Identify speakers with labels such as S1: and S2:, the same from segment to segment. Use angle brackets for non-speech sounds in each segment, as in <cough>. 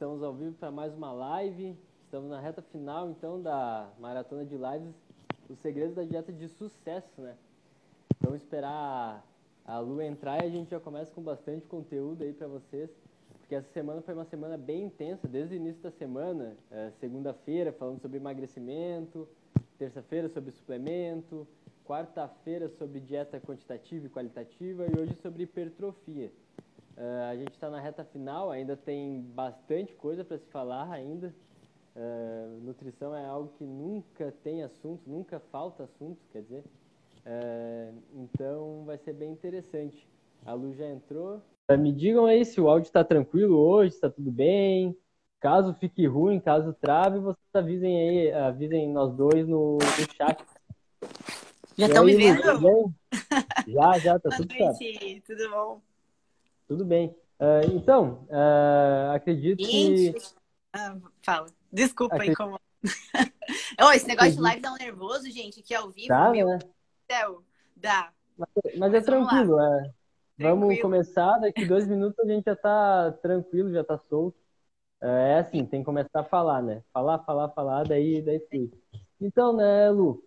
S1: estamos ao vivo para mais uma live. Estamos na reta final, então, da maratona de lives, os segredos da dieta de sucesso, né? Vamos esperar a Lu entrar e a gente já começa com bastante conteúdo aí para vocês, porque essa semana foi uma semana bem intensa, desde o início da semana, é, segunda-feira falando sobre emagrecimento, terça-feira sobre suplemento, quarta-feira sobre dieta quantitativa e qualitativa e hoje sobre hipertrofia. Uh, a gente está na reta final, ainda tem bastante coisa para se falar ainda. Uh, nutrição é algo que nunca tem assunto, nunca falta assunto, quer dizer. Uh, então vai ser bem interessante. A Lu já entrou. me digam aí se o áudio está tranquilo hoje, está tudo bem. Caso fique ruim, caso trave, vocês avisem aí, avisem nós dois no, no chat.
S2: Já estão me vendo? <laughs>
S1: Já, já, tá tudo certo.
S2: Tudo bom?
S1: Tudo bem. Uh, então, uh, acredito
S2: Gente, que. Ah, fala. Desculpa acredito... aí como. <laughs> oh, esse negócio acredito... de live dá um nervoso, gente, que é ao vivo.
S1: Dá, meu né?
S2: céu. Dá.
S1: Mas, mas é tranquilo, é. Vamos tranquilo. começar, daqui dois <laughs> minutos a gente já tá tranquilo, já tá solto. É, é assim, tem que começar a falar, né? Falar, falar, falar, daí, daí flui. Então, né, Lu,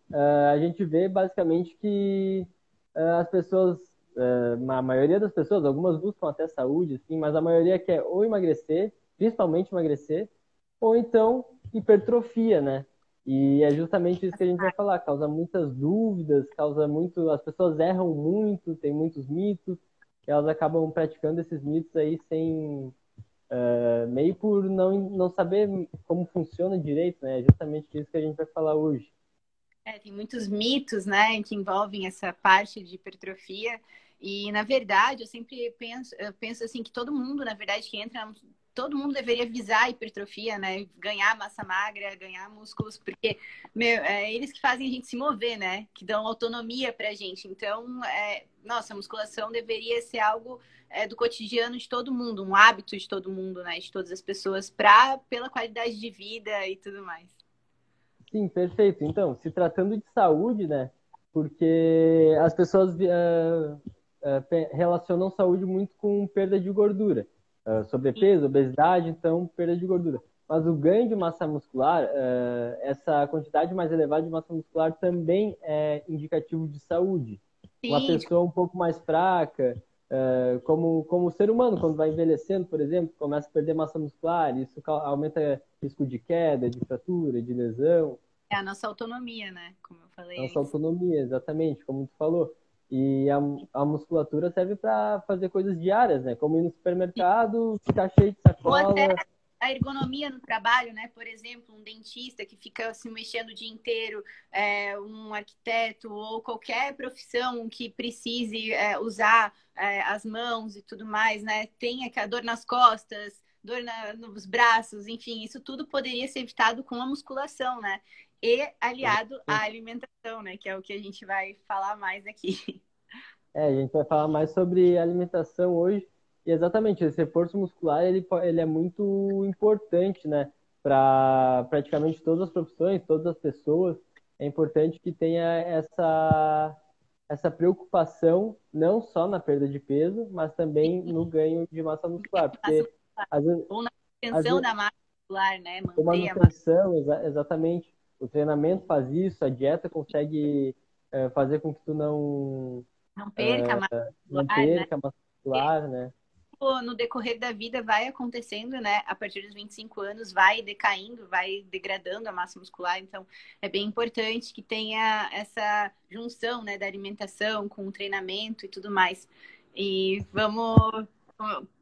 S1: a gente vê basicamente que as pessoas uh, a maioria das pessoas, algumas buscam até saúde, sim, mas a maioria quer ou emagrecer, principalmente emagrecer, ou então hipertrofia, né? E é justamente isso que a gente vai falar, causa muitas dúvidas, causa muito, as pessoas erram muito, tem muitos mitos, elas acabam praticando esses mitos aí sem uh, meio por não, não saber como funciona direito, né? É justamente isso que a gente vai falar hoje.
S2: É, tem muitos mitos, né, que envolvem essa parte de hipertrofia. E, na verdade, eu sempre penso, eu penso assim que todo mundo, na verdade, que entra, todo mundo deveria visar a hipertrofia, né? Ganhar massa magra, ganhar músculos, porque meu, é eles que fazem a gente se mover, né? Que dão autonomia pra gente. Então, é, nossa, a musculação deveria ser algo é, do cotidiano de todo mundo, um hábito de todo mundo, né? De todas as pessoas, pra, pela qualidade de vida e tudo mais.
S1: Sim, perfeito. Então, se tratando de saúde, né? Porque as pessoas uh, uh, relacionam saúde muito com perda de gordura. Uh, sobrepeso, obesidade, então perda de gordura. Mas o ganho de massa muscular, essa quantidade mais elevada de massa muscular também é indicativo de saúde. Sim. Uma pessoa um pouco mais fraca, como, como ser humano, quando vai envelhecendo, por exemplo, começa a perder massa muscular, isso aumenta risco de queda, de fratura, de lesão.
S2: É a nossa autonomia, né? Como eu falei.
S1: Nossa autonomia, exatamente, como tu falou. E a, a musculatura serve para fazer coisas diárias, né? Como ir no supermercado, ficar cheio de sacola. Ou até
S2: a ergonomia no trabalho, né? Por exemplo, um dentista que fica se mexendo o dia inteiro, é, um arquiteto ou qualquer profissão que precise é, usar é, as mãos e tudo mais, né? Tem a dor nas costas, dor na, nos braços, enfim, isso tudo poderia ser evitado com a musculação, né? E aliado à alimentação, né? Que é o que a gente vai falar mais aqui. <laughs>
S1: É, a gente vai falar mais sobre alimentação hoje. E exatamente, esse reforço muscular, ele, ele é muito importante, né? Para praticamente todas as profissões, todas as pessoas. É importante que tenha essa, essa preocupação, não só na perda de peso, mas também no ganho de massa muscular. Porque,
S2: às vezes, Ou na manutenção da massa muscular, né?
S1: Manter a manutenção, exa exatamente o treinamento faz isso, a dieta consegue é, fazer com que tu não
S2: não perca é, massa
S1: muscular, não perca né? muscular, né?
S2: No decorrer da vida vai acontecendo, né? A partir dos 25 anos vai decaindo, vai degradando a massa muscular. Então, é bem importante que tenha essa junção, né, da alimentação com o treinamento e tudo mais. E vamos,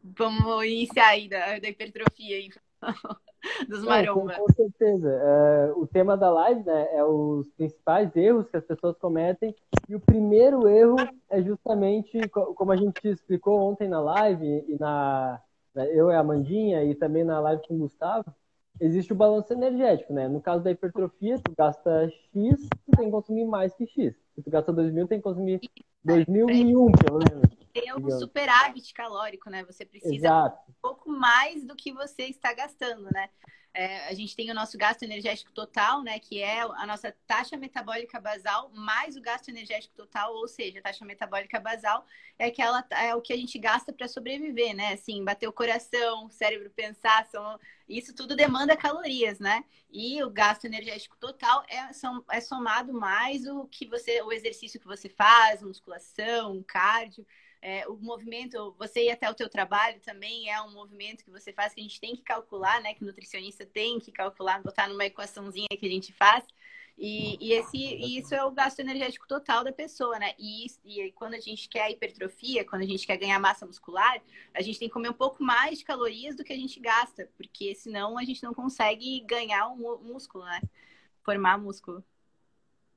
S2: vamos iniciar aí da, da hipertrofia aí. <laughs> dos marombas.
S1: com, com, certeza. É, o tema da live né, é os principais erros que as pessoas cometem. E o primeiro erro é justamente, como a gente explicou ontem na live, e na, eu e a Amandinha, e também na live com o Gustavo, existe o balanço energético, né? No caso da hipertrofia, tu gasta X, tu tem que consumir mais que X. Se tu gasta 2 mil, tem que consumir 2001, pelo menos.
S2: Tem um superávit calórico, né? Você precisa Exato. um pouco mais do que você está gastando, né? É, a gente tem o nosso gasto energético total, né? Que é a nossa taxa metabólica basal mais o gasto energético total, ou seja, a taxa metabólica basal é aquela é o que a gente gasta para sobreviver, né? Assim, bater o coração, o cérebro pensar, são, isso tudo demanda calorias, né? E o gasto energético total é, são, é somado mais o que você, o exercício que você faz, musculação, cardio. É, o movimento, você ir até o teu trabalho também é um movimento que você faz que a gente tem que calcular, né? Que o nutricionista tem que calcular, botar numa equaçãozinha que a gente faz. E, e esse, isso é o gasto energético total da pessoa, né? E, e quando a gente quer hipertrofia, quando a gente quer ganhar massa muscular, a gente tem que comer um pouco mais de calorias do que a gente gasta, porque senão a gente não consegue ganhar um músculo, né? Formar músculo.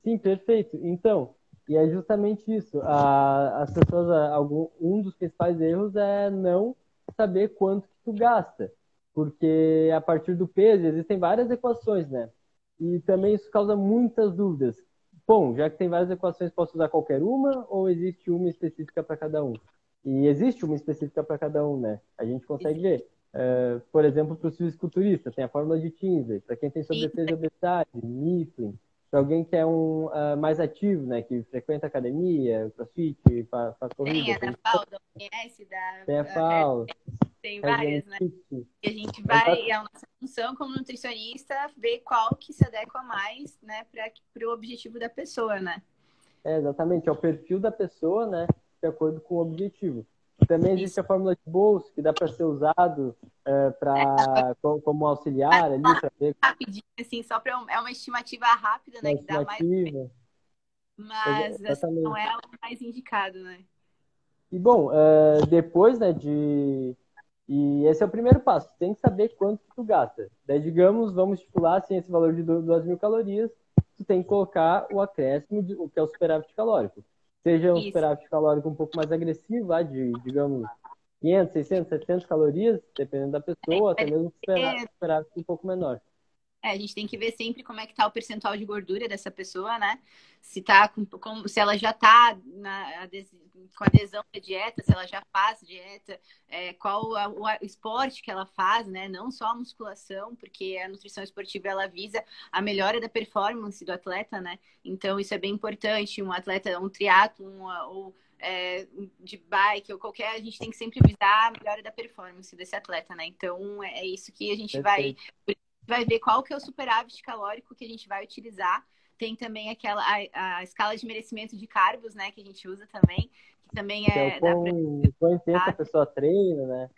S1: Sim, perfeito. Então, e é justamente isso. A, as pessoas, algum, um dos principais erros é não saber quanto que tu gasta. Porque a partir do peso existem várias equações, né? E também isso causa muitas dúvidas. Bom, já que tem várias equações, posso usar qualquer uma ou existe uma específica para cada um? E existe uma específica para cada um, né? A gente consegue ver. Uh, por exemplo, para os fisiculturistas, tem a fórmula de Kinsey. Para quem tem sobrepeso e obesidade, Mifflin para alguém que é um uh, mais ativo, né, que frequenta academia, crossfit, faz, faz corrida.
S2: Tem a da FAO, da OMS, da...
S1: Tem a FAO.
S2: Tem várias, né? E a gente vai, a nossa função como nutricionista, ver qual que se adequa mais, né, para o objetivo da pessoa, né?
S1: É, exatamente, é o perfil da pessoa, né, de acordo com o objetivo. Também existe a fórmula de bolso, que dá para ser usado é, pra, é. como auxiliar ali, para ver. <laughs>
S2: Rapidinho, assim, só para. É uma estimativa rápida, né?
S1: Uma que dá mais.
S2: Mas assim, não é o mais indicado, né?
S1: E bom, uh, depois né, de. E esse é o primeiro passo, tem que saber quanto que tu gasta. Daí, digamos, vamos estipular assim, esse valor de 2 mil calorias, tu tem que colocar o acréscimo, de, o que é o superávit calórico seja um Isso. superávit calórico um pouco mais agressivo, lá de, digamos, 500, 600, 700 calorias, dependendo da pessoa, até mesmo superávit, superávit um pouco menor.
S2: É, a gente tem que ver sempre como é que tá o percentual de gordura dessa pessoa, né? Se tá com, com se ela já tá na, com adesão à dieta, se ela já faz dieta, é, qual a, o esporte que ela faz, né? Não só a musculação, porque a nutrição esportiva ela visa a melhora da performance do atleta, né? Então isso é bem importante. Um atleta, um triatlo, um, ou é, de bike ou qualquer, a gente tem que sempre visar a melhora da performance desse atleta, né? Então é isso que a gente Perfeito. vai vai ver qual que é o superávit calórico que a gente vai utilizar. Tem também aquela a, a escala de merecimento de carbos, né, que a gente usa também, que também é,
S1: é quão, quão intensa a pessoa treina, né?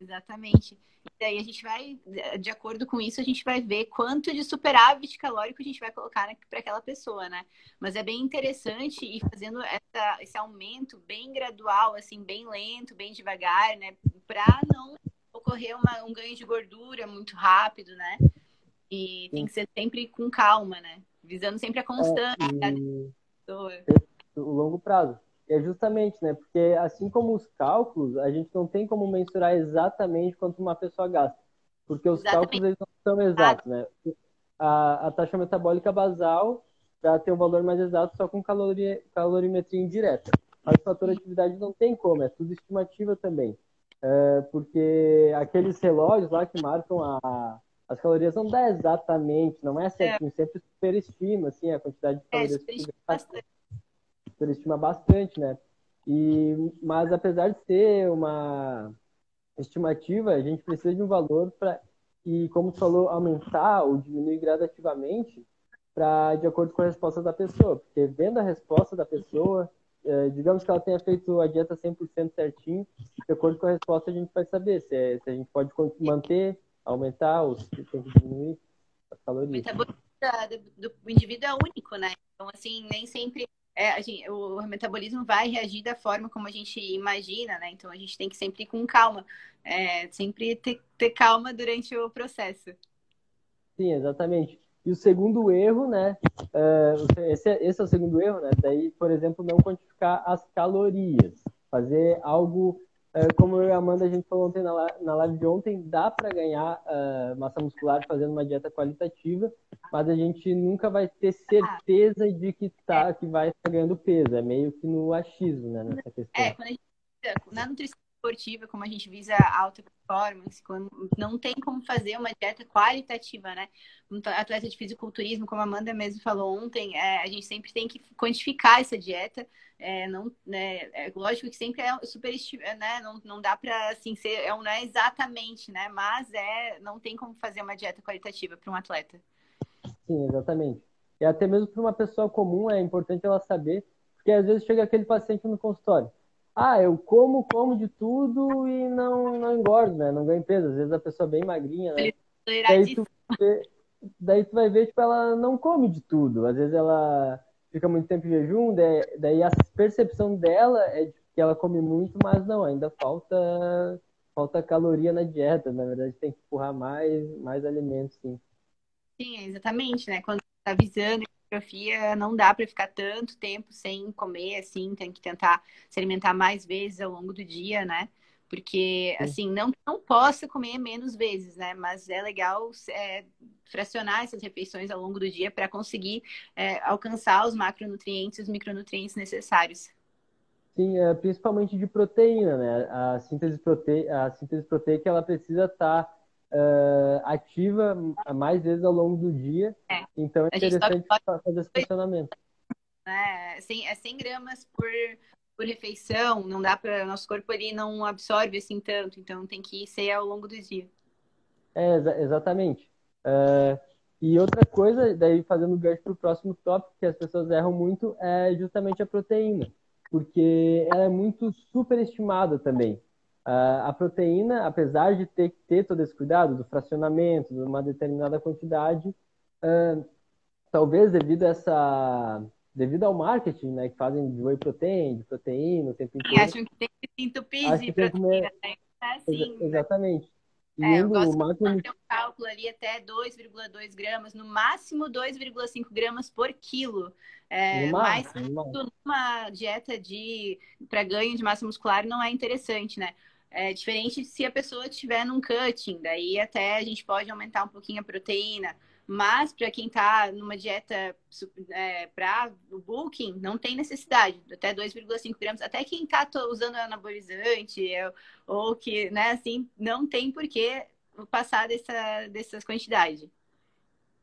S2: Exatamente. E daí a gente vai, de acordo com isso, a gente vai ver quanto de superávit calórico a gente vai colocar para aquela pessoa, né? Mas é bem interessante ir fazendo essa, esse aumento bem gradual, assim, bem lento, bem devagar, né? Para não ocorrer uma, um ganho de gordura muito rápido, né? E tem que ser sempre com calma, né? Visando sempre a constância é, e...
S1: O longo prazo. É justamente, né? Porque assim como os cálculos, a gente não tem como mensurar exatamente quanto uma pessoa gasta. Porque os exatamente. cálculos eles não são exatos, né? A, a taxa metabólica basal para ter um valor mais exato só com caloria, calorimetria indireta. Mas o fator atividade não tem como, é tudo estimativa também. É, porque aqueles relógios lá que marcam a, as calorias não dá exatamente, não é certinho, é. sempre superestima assim, a quantidade de é, calorias. É, superestima bastante. Superestima bastante, né? E, mas apesar de ser uma estimativa, a gente precisa de um valor para, e como tu falou, aumentar ou diminuir gradativamente para de acordo com a resposta da pessoa. Porque vendo a resposta da pessoa, digamos que ela tenha feito a dieta 100% certinho, de acordo com a resposta a gente vai saber se, é, se a gente pode manter, aumentar ou se tem que diminuir as calorias. O
S2: metabolismo do, do indivíduo é único, né? Então, assim, nem sempre é, gente, o metabolismo vai reagir da forma como a gente imagina, né? Então a gente tem que sempre ir com calma, é, sempre ter, ter calma durante o processo.
S1: Sim, exatamente. E o segundo erro, né? Uh, esse, é, esse, é o segundo erro, né? Daí, por exemplo, não quantificar as calorias. Fazer algo, uh, como eu e a Amanda, a gente falou ontem na, live de ontem, dá para ganhar uh, massa muscular fazendo uma dieta qualitativa, mas a gente nunca vai ter certeza de que, tá, que vai estar ganhando peso. É meio que no achismo, né? Nessa questão.
S2: É, quando a gente, na nutrição esportiva, como a gente visa alta performance, não tem como fazer uma dieta qualitativa, né? Atleta de fisiculturismo, como a Amanda mesmo falou ontem, é, a gente sempre tem que quantificar essa dieta. É, não, né, é lógico que sempre é super, né? Não, não dá para assim ser, é, não é exatamente, né? Mas é, não tem como fazer uma dieta qualitativa para um atleta.
S1: Sim, exatamente. E até mesmo para uma pessoa comum é importante ela saber, porque às vezes chega aquele paciente no consultório ah, eu como, como de tudo e não, não engordo, né? Não ganho peso. Às vezes a pessoa é bem magrinha, né? Daí tu, vê, daí tu vai ver, tipo, ela não come de tudo. Às vezes ela fica muito tempo em jejum, daí, daí a percepção dela é de que ela come muito, mas não, ainda falta falta caloria na dieta. Na verdade, tem que empurrar mais, mais alimentos, sim.
S2: Sim, exatamente, né? Quando tá visando hipertrofia, não dá para ficar tanto tempo sem comer, assim, tem que tentar se alimentar mais vezes ao longo do dia, né? Porque, assim, não, não possa comer menos vezes, né? Mas é legal é, fracionar essas refeições ao longo do dia para conseguir é, alcançar os macronutrientes e os micronutrientes necessários.
S1: Sim, é, principalmente de proteína, né? A síntese, prote... a síntese proteica, ela precisa estar tá uh, ativa mais vezes ao longo do dia. É. Então é interessante pode... fazer esse funcionamento.
S2: É, 100, é 100 gramas por, por refeição, não dá para nosso corpo ele não absorve assim tanto, então tem que ser ao longo do dia.
S1: É, exa exatamente. Uh, e outra coisa, daí fazendo gancho para o próximo tópico, que as pessoas erram muito, é justamente a proteína, porque ela é muito superestimada também. Uh, a proteína, apesar de ter que ter todo esse cuidado do fracionamento, de uma determinada quantidade, uh, talvez devido a essa devido ao marketing, né, que fazem de whey protein, de proteína o tempo inteiro.
S2: E acham que tem que se entupir de proteína, né?
S1: É assim, Ex exatamente.
S2: E é, eu gosto máximo... de fazer um cálculo ali até 2,2 gramas, no máximo 2,5 gramas por quilo. É, mas numa dieta de para ganho de massa muscular não é interessante, né? É diferente se a pessoa estiver num cutting, daí até a gente pode aumentar um pouquinho a proteína. Mas para quem está numa dieta é, para o booking, não tem necessidade, até 2,5 gramas. Até quem está usando anabolizante ou que, né, assim, não tem por que passar dessa, dessas quantidades.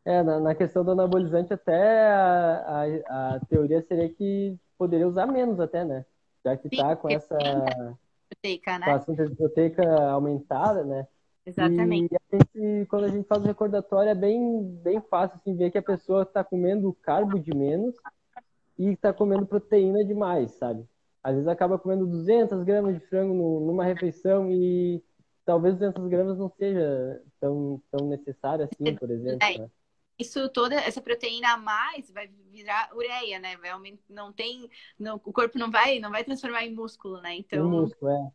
S1: É, na, na, questão do anabolizante, até a, a, a, teoria seria que poderia usar menos até, né? Já que está com essa
S2: proteica, né?
S1: Com a síntese proteica aumentada, né?
S2: Exatamente.
S1: E a gente, quando a gente faz o recordatório, é bem, bem fácil assim, ver que a pessoa está comendo carbo de menos e está comendo proteína demais, sabe? Às vezes acaba comendo 200 gramas de frango numa refeição e talvez 200 gramas não seja tão, tão necessário assim, por exemplo. É. Né?
S2: Isso toda essa proteína a mais vai virar ureia, né? Vai aumentar, não tem, não, o corpo não vai, não vai transformar em músculo, né? Então,
S1: em músculo, é.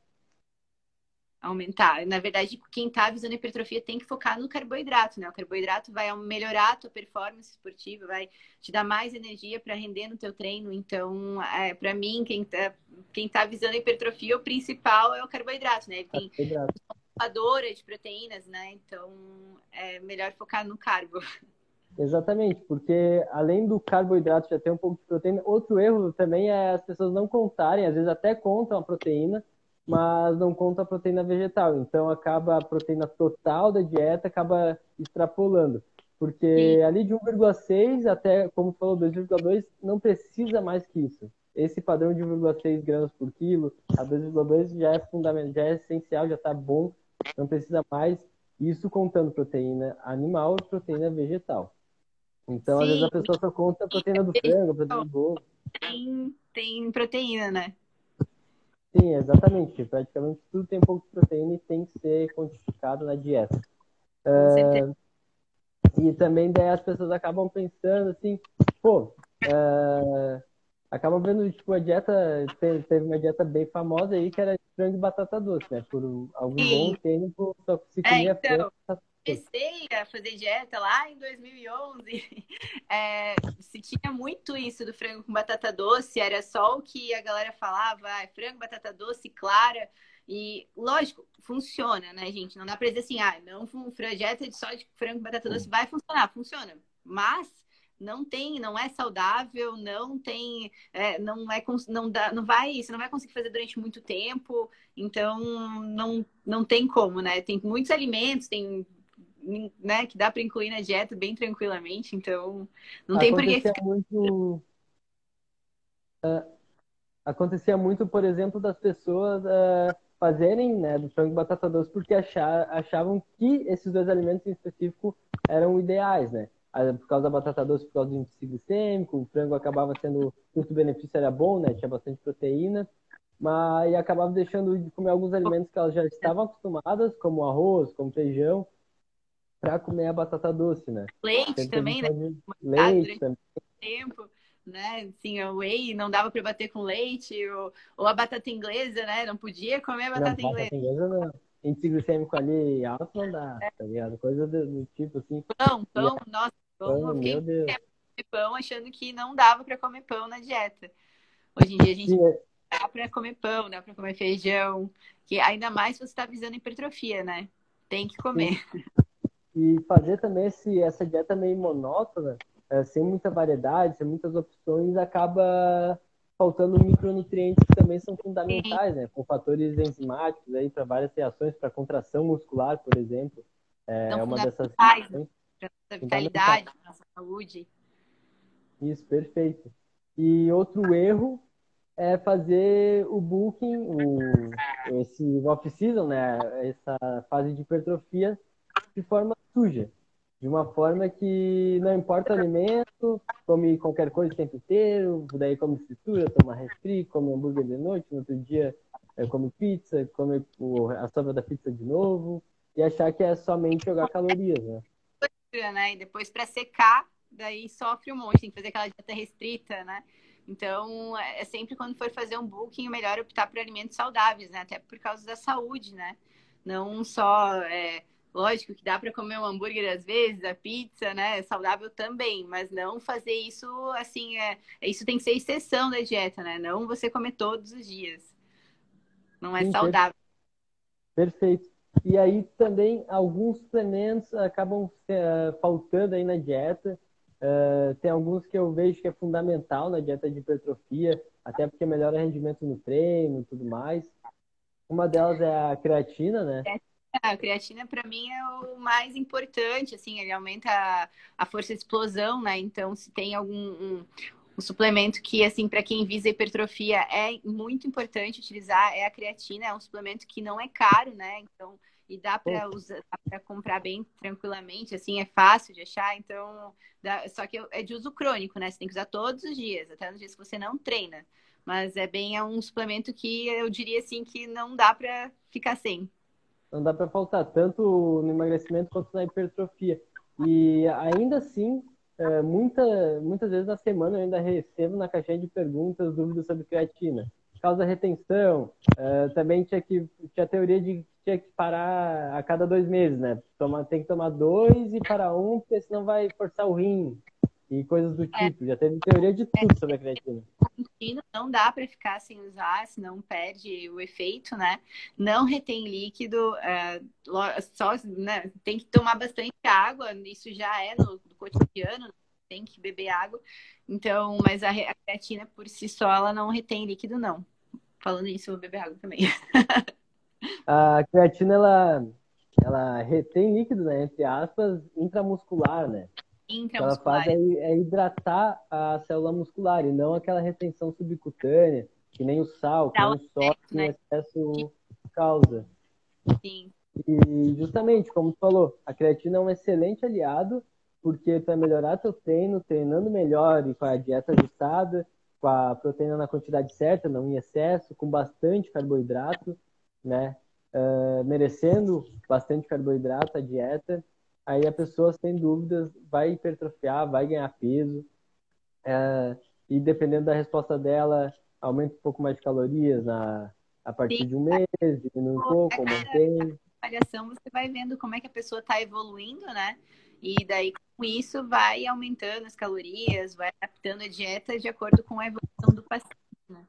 S2: aumentar. Na verdade, quem tá visando hipertrofia tem que focar no carboidrato, né? O carboidrato vai melhorar a tua performance esportiva, vai te dar mais energia para render no teu treino. Então, é, para mim, quem tá, quem tá visando hipertrofia, o principal é o carboidrato, né? Ele tem carboidrato. de proteínas, né? Então, é melhor focar no carbo.
S1: Exatamente, porque além do carboidrato já ter um pouco de proteína, outro erro também é as pessoas não contarem, às vezes até contam a proteína, mas não contam a proteína vegetal. Então acaba a proteína total da dieta acaba extrapolando. Porque Sim. ali de 1,6 até, como falou, 2,2 não precisa mais que isso. Esse padrão de 1,6 gramas por quilo a 2,2 já é fundamental, já é essencial, já está bom, não precisa mais. Isso contando proteína animal e proteína vegetal. Então, Sim. às vezes a pessoa só conta a proteína do frango, a proteína do ovo.
S2: Tem, tem proteína, né?
S1: Sim, exatamente. Praticamente tudo tem um pouco de proteína e tem que ser quantificado na dieta. Uh, e também daí as pessoas acabam pensando assim, pô, uh, acabam vendo, tipo, a dieta, teve uma dieta bem famosa aí que era frango e batata doce, né? Por algum Sim. bom tempo só se comia é, então... frango
S2: comecei a fazer dieta lá em 2011, <laughs> é, se tinha muito isso do frango com batata doce, era só o que a galera falava, ah, frango, batata doce, clara. E, lógico, funciona, né, gente? Não dá pra dizer assim, ah, não, dieta só de frango com batata doce vai funcionar, funciona. Mas não tem, não é saudável, não tem, é, não é, não dá, não vai, você não vai conseguir fazer durante muito tempo, então não, não tem como, né? Tem muitos alimentos, tem né, que dá para incluir na dieta bem tranquilamente, então não tem por que ficar...
S1: muito uh, acontecia muito, por exemplo, das pessoas uh, fazerem né, do frango e batata doce porque achar, achavam que esses dois alimentos em específico eram ideais, né? Por causa da batata doce, por causa do índice glicêmico, o frango acabava sendo, custo-benefício era bom, né? Tinha bastante proteína, mas acabava deixando de comer alguns alimentos que elas já estavam acostumadas, como arroz, como feijão, para comer a batata doce, né?
S2: Leite também, né? Leite também. Tempo né? Assim, o whey não dava para bater com leite, ou, ou, a batata inglesa, né? Não podia comer a batata não, inglesa. Batata inglesa
S1: não. Índice glicêmico ali alto não dá, é. tá ligado? Coisa do, do, tipo assim.
S2: Pão, pão, nossa, pão, pão meu Deus. pão achando que não dava para comer pão na dieta. Hoje em dia a gente Sim, é. dá para comer pão, dá para comer feijão, que ainda mais se você está visando hipertrofia, né? Tem que comer. Sim.
S1: E fazer também esse, essa dieta meio monótona, é, sem muita variedade, sem muitas opções, acaba faltando micronutrientes que também são fundamentais, né? Com fatores enzimáticos aí para várias reações, para contração muscular, por exemplo. É, é uma dessas
S2: reações. Para vitalidade, para nossa saúde.
S1: Isso, perfeito. E outro erro é fazer o booking, o, esse off-season, né? Essa fase de hipertrofia de forma suja de uma forma que não importa o alimento, come qualquer coisa o tempo inteiro, daí come fritura, toma refri, come hambúrguer de noite, no outro dia é, come pizza, come a sobra da pizza de novo, e achar que é somente jogar calorias, né?
S2: né? E depois para secar, daí sofre um monte, tem que fazer aquela dieta restrita, né? Então, é, é sempre quando for fazer um booking, melhor optar por alimentos saudáveis, né? Até por causa da saúde, né? Não só é, Lógico que dá para comer um hambúrguer às vezes, a pizza, né? É saudável também, mas não fazer isso assim, é, isso tem que ser exceção da dieta, né? Não você comer todos os dias. Não é Sim, saudável.
S1: Perfeito. E aí também alguns suplementos acabam uh, faltando aí na dieta. Uh, tem alguns que eu vejo que é fundamental na dieta de hipertrofia, até porque melhora o rendimento no treino e tudo mais. Uma delas é a creatina, né? É
S2: a creatina para mim é o mais importante, assim, ele aumenta a, a força de explosão, né? Então, se tem algum um, um suplemento que, assim, para quem visa hipertrofia é muito importante utilizar é a creatina, é um suplemento que não é caro, né? Então, e dá para usar, para comprar bem tranquilamente, assim, é fácil de achar, então, dá, só que é de uso crônico, né? Você tem que usar todos os dias, até nos dias que você não treina. Mas é bem é um suplemento que eu diria assim que não dá para ficar sem
S1: não dá para faltar, tanto no emagrecimento quanto na hipertrofia. E ainda assim, é, muita, muitas vezes na semana eu ainda recebo na caixinha de perguntas dúvidas sobre creatina. Causa retenção, é, também tinha, que, tinha a teoria de que tinha que parar a cada dois meses, né? Toma, tem que tomar dois e parar um, porque senão vai forçar o rim e coisas do é. tipo. É. Já teve teoria de tudo sobre a creatina
S2: não dá para ficar sem usar, senão perde o efeito, né? Não retém líquido, é, só né, tem que tomar bastante água, isso já é no, no cotidiano, tem que beber água. Então, mas a, a creatina por si só, ela não retém líquido, não. Falando isso, eu vou beber água também. <laughs>
S1: a creatina, ela, ela retém líquido, né? Entre aspas, intramuscular, né? Ela faz é, é, hidratar a célula muscular e não aquela retenção subcutânea, que nem o sal, que nem o sódio né? em excesso causa.
S2: Sim.
S1: E justamente, como tu falou, a creatina é um excelente aliado, porque para melhorar teu treino, treinando melhor e com a dieta ajustada, com a proteína na quantidade certa, não em excesso, com bastante carboidrato, né? Uh, merecendo bastante carboidrato a dieta, aí a pessoa, sem dúvidas, vai hipertrofiar, vai ganhar peso. É, e dependendo da resposta dela, aumenta um pouco mais de calorias na, a partir Sim. de um mês, diminui um pouco, ou mantém.
S2: avaliação você vai vendo como é que a pessoa está evoluindo, né? E daí, com isso, vai aumentando as calorias, vai adaptando a dieta de acordo com a evolução do paciente, né?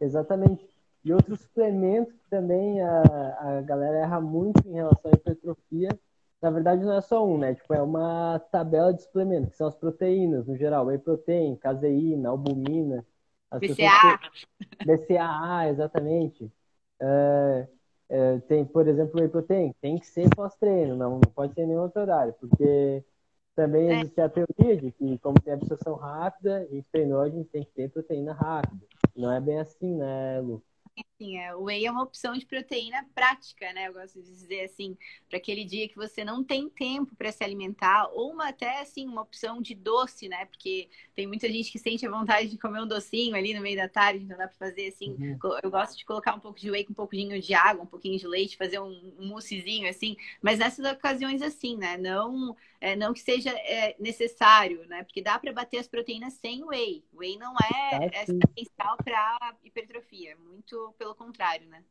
S1: Exatamente. E outros suplementos que também a, a galera erra muito em relação à hipertrofia na verdade não é só um, né? Tipo, é uma tabela de suplementos, que são as proteínas, no geral, whey protein, caseína, albumina.
S2: BCAA.
S1: BCAA, exatamente. É, é, tem, por exemplo, whey protein, tem que ser pós-treino, não, não pode ser nenhum outro horário, porque também é. existe a teoria de que, como tem absorção rápida, a gente treinou, a gente tem que ter proteína rápida. Não é bem assim, né, Lu?
S2: Assim, é, o whey é uma opção de proteína prática, né? Eu gosto de dizer assim, para aquele dia que você não tem tempo para se alimentar, ou uma, até assim, uma opção de doce, né? Porque tem muita gente que sente a vontade de comer um docinho ali no meio da tarde, então dá para fazer assim. Uhum. Eu gosto de colocar um pouco de whey com um pouquinho de água, um pouquinho de leite, fazer um, um moussezinho assim, mas nessas ocasiões assim, né? Não, é, não que seja é, necessário, né? Porque dá para bater as proteínas sem whey. Whey não é, é essencial para hipertrofia, muito pelo contrário, né?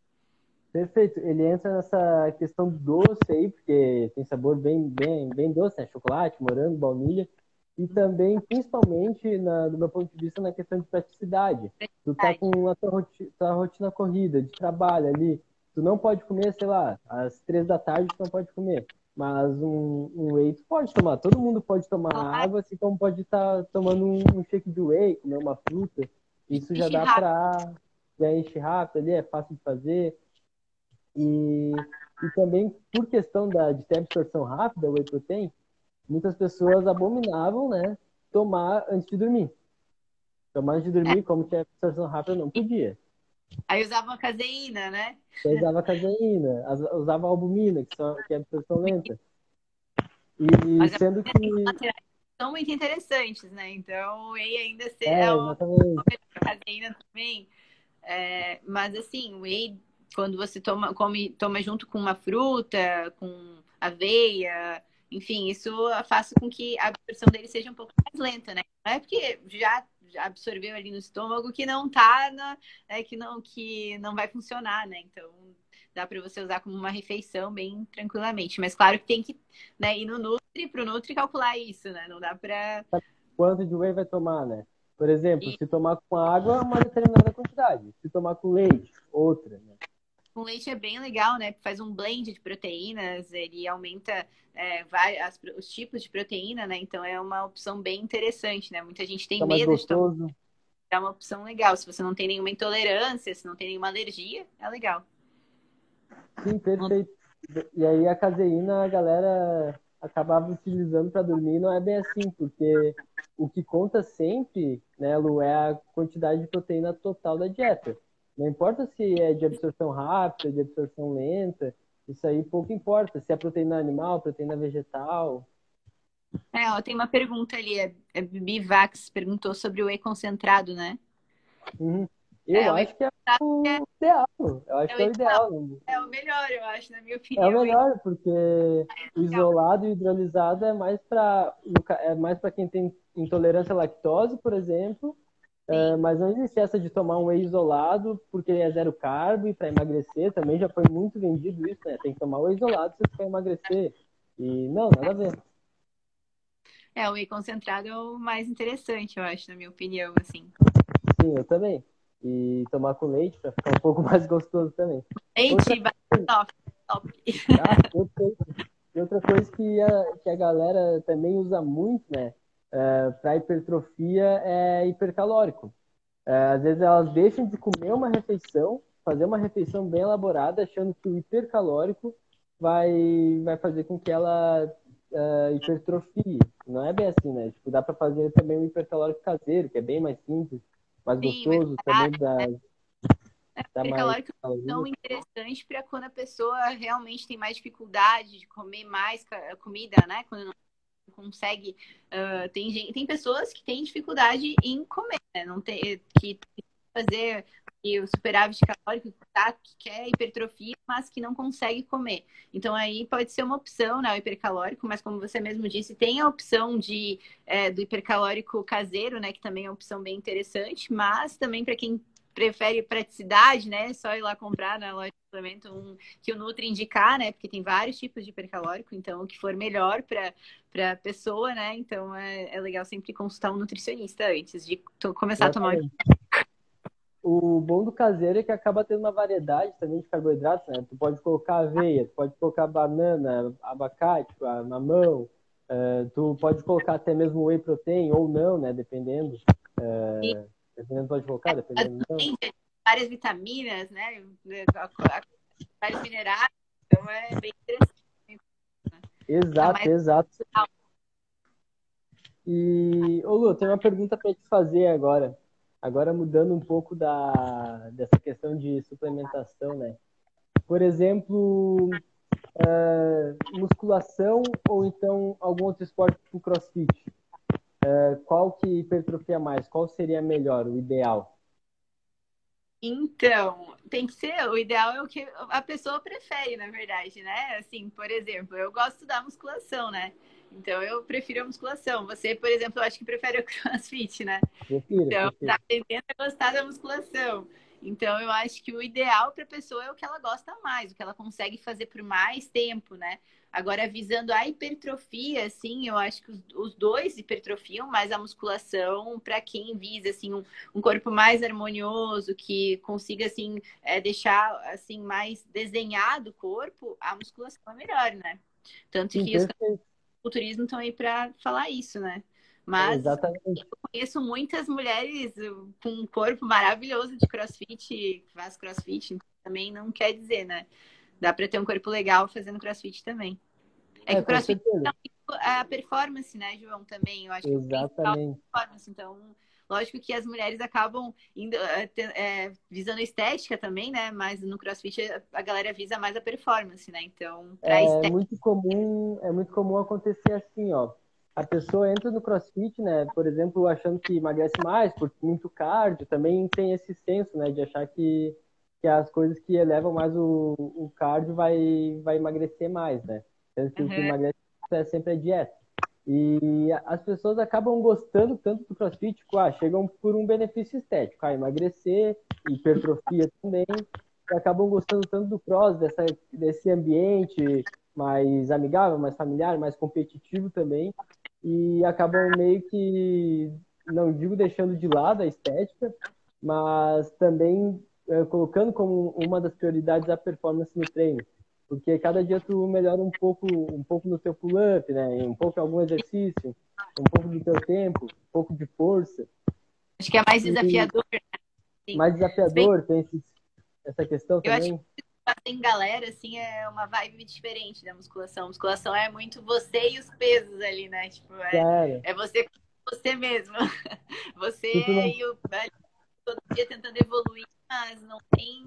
S1: Perfeito. Ele entra nessa questão doce aí, porque tem sabor bem, bem, bem doce, né? Chocolate, morango, baunilha. E também, principalmente, na, do meu ponto de vista, na questão de praticidade. Tu tá com a tua rotina, tua rotina corrida, de trabalho ali. Tu não pode comer, sei lá, às três da tarde tu não pode comer. Mas um, um whey tu pode tomar. Todo mundo pode tomar água, assim como pode estar tá tomando um, um shake de whey, comer uma fruta. Isso já dá para já enche rápido ali, é fácil de fazer. E, e também, por questão da, de ter absorção rápida, o whey protein, muitas pessoas abominavam, né? Tomar antes de dormir. Tomar antes de dormir, é. como tinha absorção rápida, não podia.
S2: Aí usava caseína, né?
S1: Aí usava caseína, usava albumina, que, são, que é absorção lenta. E
S2: Mas sendo que. São muito interessantes, né? Então, whey ainda ser é,
S1: uma
S2: caseína também. É, mas assim, whey, quando você toma, come, toma junto com uma fruta, com aveia, enfim, isso faz com que a absorção dele seja um pouco mais lenta, né? Não é porque já absorveu ali no estômago que não tá na, é, que não que não vai funcionar, né? Então dá para você usar como uma refeição bem tranquilamente. Mas claro que tem que né, ir no Nutri para o Nutri calcular isso, né? Não dá para
S1: quanto de whey vai tomar, né? Por exemplo, e... se tomar com água, uma determinada quantidade. Se tomar com leite, outra. Né?
S2: Com leite é bem legal, né? Faz um blend de proteínas, ele aumenta é, várias, os tipos de proteína, né? Então é uma opção bem interessante, né? Muita gente tem tá medo de tomar. É uma opção legal. Se você não tem nenhuma intolerância, se não tem nenhuma alergia, é legal.
S1: Sim, perfeito. E aí a caseína, a galera acabava utilizando para dormir, não é bem assim, porque o que conta sempre, né, Lu, é a quantidade de proteína total da dieta. Não importa se é de absorção rápida, de absorção lenta, isso aí pouco importa. Se é proteína animal, proteína vegetal.
S2: É, ó, tem uma pergunta ali, é, é Bivax perguntou sobre o whey concentrado, né?
S1: Uhum. Eu é, acho que é o é... ideal. Eu acho é que é o ideal. Né?
S2: É o melhor, eu acho, na minha opinião. É
S1: o melhor, porque é isolado e hidrolisado é mais para é mais para quem tem intolerância à lactose, por exemplo. É, mas não existe essa de tomar um whey isolado porque é zero carbo e para emagrecer também já foi muito vendido isso, né? Tem que tomar o whey isolado se você quer emagrecer. E não, nada a ver.
S2: É, o whey concentrado é o mais interessante, eu acho, na minha opinião, assim.
S1: Sim, eu também e tomar com leite para ficar um <laughs> pouco mais gostoso também.
S2: Leite, outra... top, top.
S1: Ah, e outra coisa que a, que a galera também usa muito, né, é, para hipertrofia é hipercalórico. É, às vezes elas deixam de comer uma refeição, fazer uma refeição bem elaborada, achando que o hipercalórico vai, vai fazer com que ela uh, hipertrofie. Não é bem assim, né? Tipo, dá para fazer também um hipercalórico caseiro, que é bem mais simples mais Sim, gostoso também da.
S2: É, dá é calórico tão interessante para quando a pessoa realmente tem mais dificuldade de comer mais comida, né? Quando não consegue. Uh, tem, gente, tem pessoas que têm dificuldade em comer, né? Não tem, que fazer o superávit calórico tá, que quer hipertrofia, mas que não consegue comer. Então aí pode ser uma opção, né, o hipercalórico, mas como você mesmo disse, tem a opção de é, do hipercalórico caseiro, né, que também é uma opção bem interessante, mas também para quem prefere praticidade, né? Só ir lá comprar na loja de suplemento um que o Nutri indicar, né? Porque tem vários tipos de hipercalórico, então o que for melhor para para pessoa, né? Então é, é legal sempre consultar um nutricionista antes de começar a tomar
S1: o bom do caseiro é que acaba tendo uma variedade também de carboidratos, né? Tu pode colocar aveia, tu pode colocar banana, abacate, mamão, uh, tu pode colocar até mesmo whey protein ou não, né? Dependendo. Uh, dependendo pode colocar, dependendo não.
S2: Várias vitaminas, né? Vários minerais, então é bem interessante.
S1: Né? Exato, é exato. E, ô Lu, tem uma pergunta para te fazer agora. Agora mudando um pouco da, dessa questão de suplementação, né? Por exemplo, uh, musculação ou então algum outro esporte tipo crossfit. Uh, qual que hipertrofia mais? Qual seria melhor, o ideal?
S2: Então, tem que ser, o ideal é o que a pessoa prefere, na verdade, né? Assim, por exemplo, eu gosto da musculação, né? Então eu prefiro a musculação. Você, por exemplo, eu acho que prefere o <laughs> crossfit, né?
S1: Prefiro,
S2: então,
S1: prefiro. tá
S2: aprendendo a gostar da musculação. Então, eu acho que o ideal para a pessoa é o que ela gosta mais, o que ela consegue fazer por mais tempo, né? Agora, visando a hipertrofia, assim, eu acho que os, os dois hipertrofiam, mas a musculação, para quem visa, assim, um, um, corpo mais harmonioso, que consiga, assim, é, deixar, assim, mais desenhado o corpo, a musculação é melhor, né? Tanto que os culturismo estão aí para falar isso, né? Mas
S1: Exatamente.
S2: eu conheço muitas mulheres com um corpo maravilhoso de crossfit, faz crossfit, então também não quer dizer, né? Dá para ter um corpo legal fazendo crossfit também. É, é que o crossfit é a performance, né, João, também. Eu acho que
S1: Exatamente.
S2: É a performance. Então, lógico que as mulheres acabam indo, é, visando estética também, né? Mas no CrossFit a galera visa mais a performance, né? Então,
S1: é estética... muito comum, é muito comum acontecer assim, ó. A pessoa entra no CrossFit, né? Por exemplo, achando que emagrece mais por muito cardio, também tem esse senso, né? De achar que, que as coisas que elevam mais o, o cardio vai, vai emagrecer mais, né? Sendo que uhum. o que emagrece é sempre a dieta. E as pessoas acabam gostando tanto do crossfit, tipo, ah, chegam por um benefício estético, ah, emagrecer, hipertrofia também, e acabam gostando tanto do cross, dessa, desse ambiente mais amigável, mais familiar, mais competitivo também, e acabam meio que, não digo deixando de lado a estética, mas também é, colocando como uma das prioridades a performance no treino porque cada dia tu melhora um pouco, um pouco no teu pull-up, né? Um pouco em algum exercício, um pouco do teu tempo, um pouco de força.
S2: Acho que é mais desafiador, né?
S1: Sim. Mais desafiador, tem esse, essa questão
S2: Eu
S1: também.
S2: Acho que tem galera, assim, é uma vibe diferente da musculação. A musculação é muito você e os pesos ali, né? Tipo, é, é você você mesmo. <laughs> Você tipo, e o todo dia tentando evoluir, mas não tem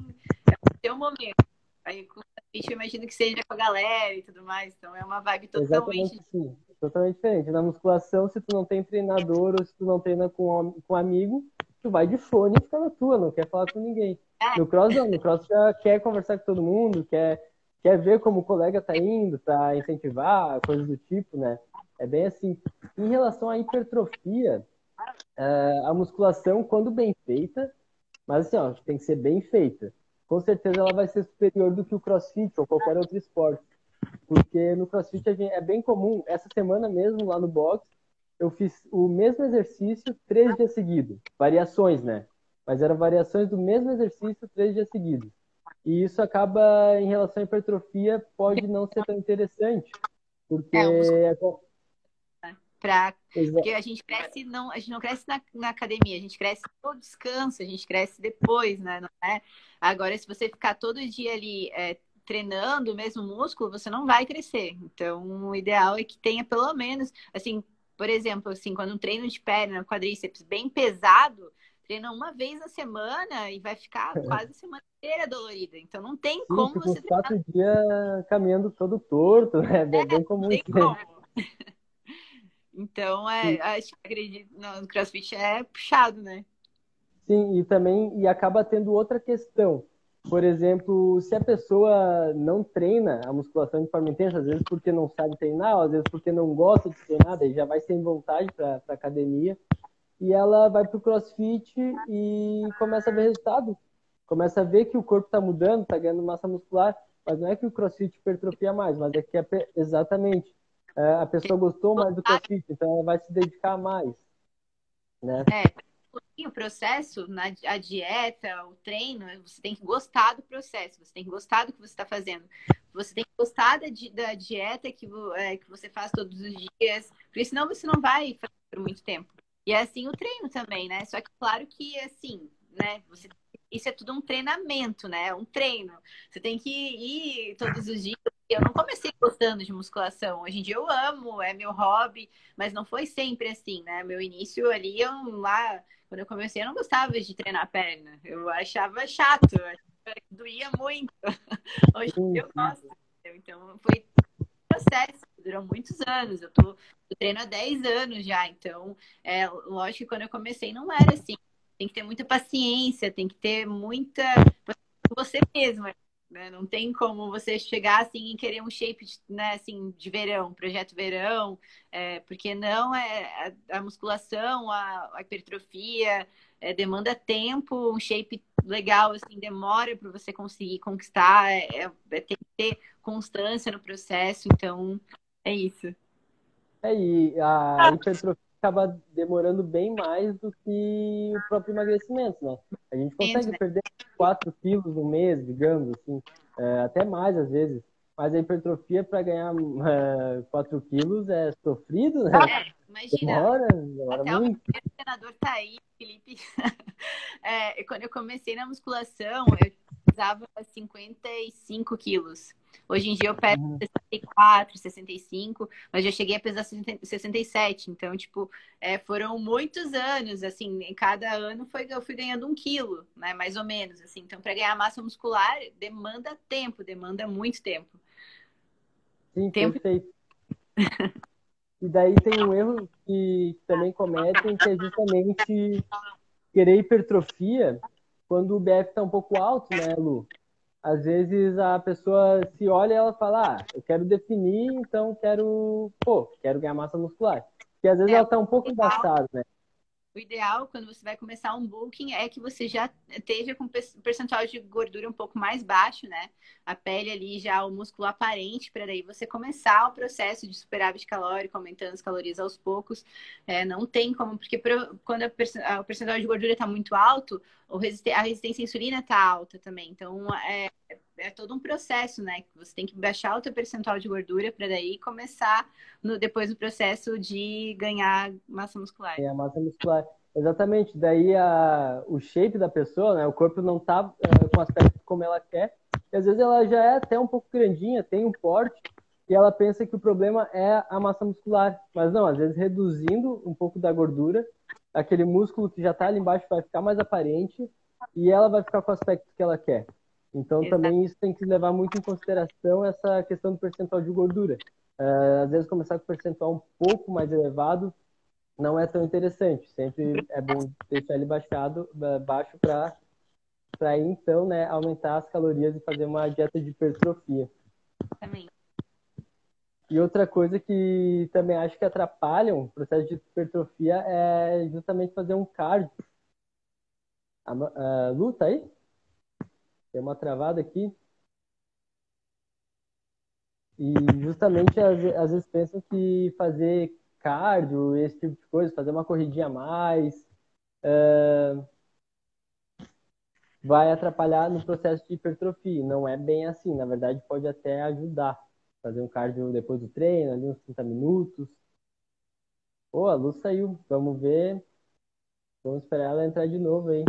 S2: é o seu momento. Aí eu imagino que seja com a galera e tudo mais. Então é uma vibe totalmente.
S1: Exatamente, sim. Totalmente diferente. Na musculação, se tu não tem treinador ou se tu não treina com, com amigo, tu vai de fone e fica na tua, não quer falar com ninguém. É. No cross não, no cross já quer conversar com todo mundo, quer, quer ver como o colega tá indo, para incentivar, coisas do tipo, né? É bem assim. Em relação à hipertrofia, é, a musculação, quando bem feita, mas assim, ó, tem que ser bem feita com certeza ela vai ser superior do que o crossfit ou qualquer outro esporte. Porque no crossfit é bem comum, essa semana mesmo lá no box, eu fiz o mesmo exercício três dias seguidos. Variações, né? Mas eram variações do mesmo exercício três dias seguidos. E isso acaba, em relação à hipertrofia, pode não ser tão interessante. Porque é,
S2: Pra... Porque a gente cresce, não, a gente não cresce na, na academia, a gente cresce no descanso, a gente cresce depois, né? É? Agora, se você ficar todo dia ali é, treinando o mesmo músculo, você não vai crescer. Então, o ideal é que tenha pelo menos, assim, por exemplo, assim, quando um treino de perna, quadríceps bem pesado, treina uma vez na semana e vai ficar <laughs> quase a semana inteira dolorida. Então não tem Sim, como você
S1: treinar. quatro dias caminhando todo torto, né? É, bem comum. Tem como.
S2: Então, é, acho que acredito, no CrossFit é puxado, né?
S1: Sim, e também e acaba tendo outra questão. Por exemplo, se a pessoa não treina a musculação de forma intensa, às vezes porque não sabe treinar, às vezes porque não gosta de treinar, daí já vai sem vontade para a academia, e ela vai para o crossfit e começa a ver resultado. Começa a ver que o corpo está mudando, está ganhando massa muscular, mas não é que o crossfit hipertrofia mais, mas é que é exatamente é, a pessoa gostou mais do crossfit, então ela vai se dedicar mais. Né?
S2: É, o processo, na, a dieta, o treino, você tem que gostar do processo, você tem que gostar do que você está fazendo. Você tem que gostar da, da dieta que, é, que você faz todos os dias, porque senão você não vai fazer por muito tempo. E é assim o treino também, né? Só que claro que assim, né? Você, isso é tudo um treinamento, né? Um treino. Você tem que ir todos os dias. Eu não comecei gostando de musculação. Hoje em dia eu amo, é meu hobby, mas não foi sempre assim, né? Meu início ali, eu lá, quando eu comecei, eu não gostava de treinar a perna. Eu achava chato, eu doía muito. <laughs> Hoje eu gosto. Então foi um processo, durou muitos anos. Eu, tô, eu treino há 10 anos já, então é lógico que quando eu comecei não era assim. Tem que ter muita paciência, tem que ter muita você mesma. Né? Não tem como você chegar assim e querer um shape né, assim, de verão, projeto verão, é, porque não é a, a musculação, a, a hipertrofia é, demanda tempo, um shape legal assim demora para você conseguir conquistar, é, é, é, tem que ter constância no processo, então é isso.
S1: É, e a hipertrofia acaba demorando bem mais do que o próprio emagrecimento, né? A gente consegue né? perder 4 quilos no mês, digamos, assim, é, até mais às vezes. Mas a hipertrofia para ganhar é, 4 quilos é sofrido, né?
S2: É, imagina. Demora, demora até muito. o treinador tá aí, Felipe. <laughs> é, quando eu comecei na musculação, eu pesava 55 quilos. Hoje em dia eu peso uhum. 64, 65, mas já cheguei a pesar 67. Então, tipo, é, foram muitos anos, assim, em cada ano foi, eu fui ganhando um quilo, né? Mais ou menos, assim. Então, para ganhar massa muscular, demanda tempo, demanda muito tempo.
S1: Sim, tempo... perfeito. e daí tem um erro que também cometem, que é justamente querer hipertrofia quando o BF está um pouco alto, né, Lu? Às vezes a pessoa se olha e ela fala, ah, eu quero definir, então quero, pô, quero ganhar massa muscular. Porque às vezes é, ela está um pouco embaçada, né?
S2: O ideal, quando você vai começar um bulking, é que você já esteja com percentual de gordura um pouco mais baixo, né? A pele ali já, o músculo aparente, para daí você começar o processo de superávit calórico, aumentando as calorias aos poucos. É, não tem como, porque quando a, o percentual de gordura está muito alto, a resistência à insulina está alta também. Então, é, é todo um processo, né? Você tem que baixar o teu percentual de gordura para daí começar no, depois o processo de ganhar massa muscular.
S1: É, a massa muscular. Exatamente. Daí a, o shape da pessoa, né? O corpo não tá uh, com aspecto como ela quer. E às vezes ela já é até um pouco grandinha, tem um porte, e ela pensa que o problema é a massa muscular. Mas não, às vezes reduzindo um pouco da gordura, aquele músculo que já está ali embaixo vai ficar mais aparente e ela vai ficar com o aspecto que ela quer. Então, Exato. também isso tem que levar muito em consideração essa questão do percentual de gordura. Uh, às vezes, começar com percentual um pouco mais elevado não é tão interessante. Sempre é bom deixar ele baixado, baixo para para então, né, aumentar as calorias e fazer uma dieta de hipertrofia. Também. E outra coisa que também acho que atrapalha o processo de hipertrofia é justamente fazer um cardio. A, a Lu, tá aí? Tem uma travada aqui. E justamente às, vezes pensam que fazer cardio, esse tipo de coisa, fazer uma corridinha a mais, uh, vai atrapalhar no processo de hipertrofia. Não é bem assim, na verdade pode até ajudar. Fazer um cardio depois do treino, ali uns 30 minutos. Pô, a luz saiu. Vamos ver. Vamos esperar ela entrar de novo aí.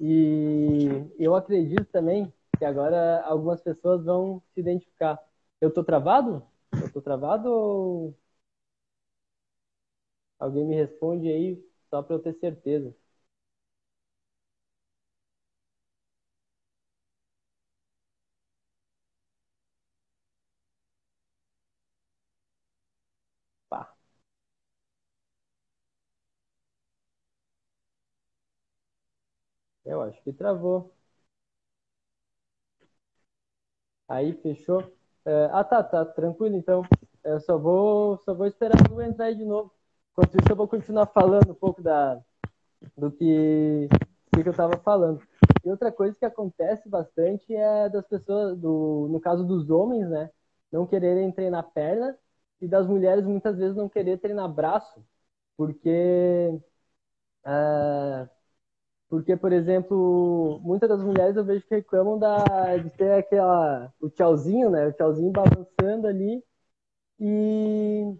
S1: E eu acredito também que agora algumas pessoas vão se identificar. Eu tô travado? Eu tô travado ou alguém me responde aí só para eu ter certeza? Eu acho que travou. Aí, fechou? É, ah, tá, tá, tranquilo, então. Eu só vou, só vou esperar o entrar aí de novo. Enquanto isso, eu vou continuar falando um pouco da, do que, que eu estava falando. E outra coisa que acontece bastante é das pessoas, do, no caso dos homens, né? Não quererem treinar perna e das mulheres muitas vezes não querer treinar braço. porque uh, porque, por exemplo, muitas das mulheres eu vejo que reclamam da, de ter aquela, o tchauzinho, né? O tchauzinho balançando ali. E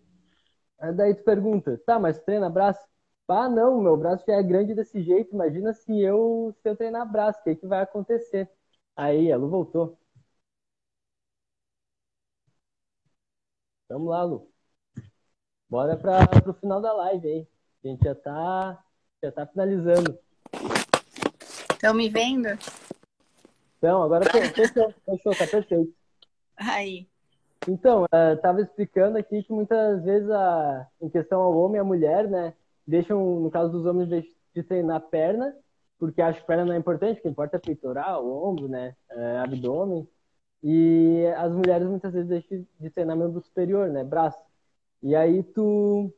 S1: daí tu pergunta, tá, mas treina braço? Ah, não, meu braço já é grande desse jeito. Imagina se eu, se eu treinar braço, o que, que vai acontecer? Aí, a Lu voltou. Vamos lá, Lu. Bora para o final da live aí. A gente já tá, já tá finalizando.
S2: Estão me vendo?
S1: Então, agora fechou, fechou, tá perfeito.
S2: Aí.
S1: Então, estava explicando aqui que muitas vezes, a, em questão ao homem e à mulher, né, deixam, no caso dos homens, de, de treinar perna, porque acho que perna não é importante, o que importa é peitoral, o ombro, né, é, abdômen. E as mulheres muitas vezes deixam de treinar membro superior, né, braço. E aí tu,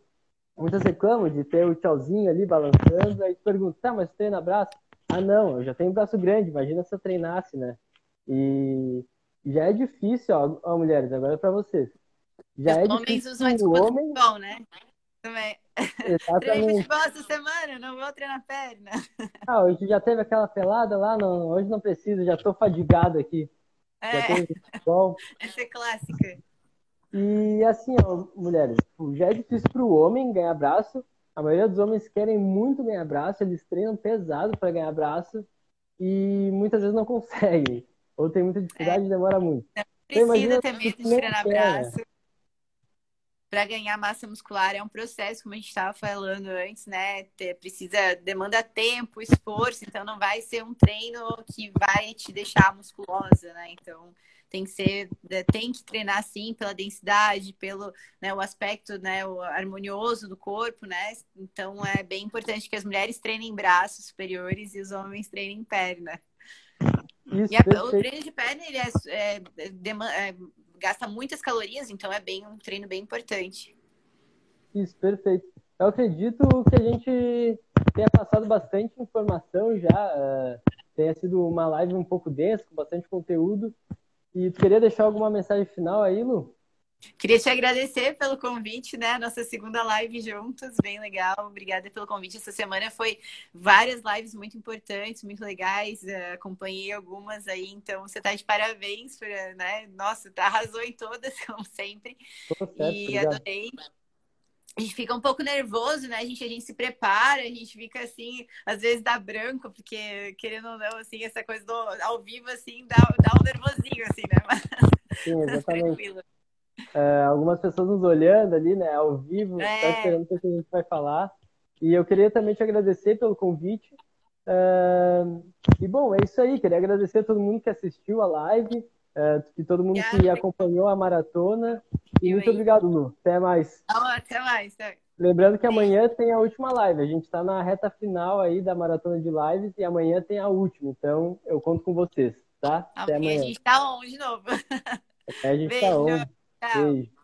S1: muitas reclamam de ter o tchauzinho ali balançando, aí tu pergunta, tá, mas treina braço? Ah, não, eu já tenho braço grande, imagina se eu treinasse, né? E já é difícil, ó, ó mulheres, agora é pra vocês. Já Os é homens difícil usam
S2: o homem... futebol, né? Também. Exatamente. futebol essa semana, não vou treinar perna.
S1: Ah, hoje já teve aquela pelada lá, não, hoje não preciso, já tô fadigado aqui.
S2: É. Já teve futebol. Essa é clássica.
S1: E assim, ó, mulheres, já é difícil pro homem ganhar braço, a maioria dos homens querem muito ganhar braço, eles treinam pesado para ganhar braço e muitas vezes não conseguem. Ou tem muita dificuldade é. e demora muito.
S2: Não precisa ter medo de treinar braço. Para ganhar massa muscular é um processo, como a gente estava falando antes, né? Precisa, demanda tempo, esforço, então não vai ser um treino que vai te deixar musculosa, né? Então, tem que ser, né, tem que treinar sim pela densidade, pelo né, o aspecto né, o harmonioso do corpo, né? Então é bem importante que as mulheres treinem braços superiores e os homens treinem perna. Isso, e a, o treino de perna ele é, é, é, gasta muitas calorias, então é bem um treino bem importante.
S1: Isso, perfeito. Eu acredito que a gente tenha passado bastante informação já, uh, tenha sido uma live um pouco densa, com bastante conteúdo, e tu queria deixar alguma mensagem final aí, Lu?
S2: Queria te agradecer pelo convite, né? Nossa segunda live juntos, bem legal. Obrigada pelo convite. Essa semana foi várias lives muito importantes, muito legais. Uh, acompanhei algumas aí, então você tá de parabéns, por, né? Nossa, tá, arrasou em todas, <laughs> como sempre. Certo, e obrigado. adorei a gente fica um pouco nervoso, né? A gente, a gente se prepara, a gente fica assim, às vezes dá branco, porque querendo ou não, assim, essa coisa do ao vivo, assim, dá, dá um nervosinho, assim, né? Mas,
S1: Sim, <laughs> exatamente. É, algumas pessoas nos olhando ali, né, ao vivo, é. tá esperando o que a gente vai falar. E eu queria também te agradecer pelo convite. Uh, e bom, é isso aí. Queria agradecer a todo mundo que assistiu a live, e todo mundo que acompanhou a maratona. E muito obrigado, Lu. Até mais.
S2: Até mais.
S1: Lembrando que amanhã tem a última live. A gente está na reta final aí da maratona de lives e amanhã tem a última. Então eu conto com vocês, tá?
S2: Até amanhã. A gente tá on de novo.
S1: Até a gente tá Beijo. tá on. Tchau. Beijo.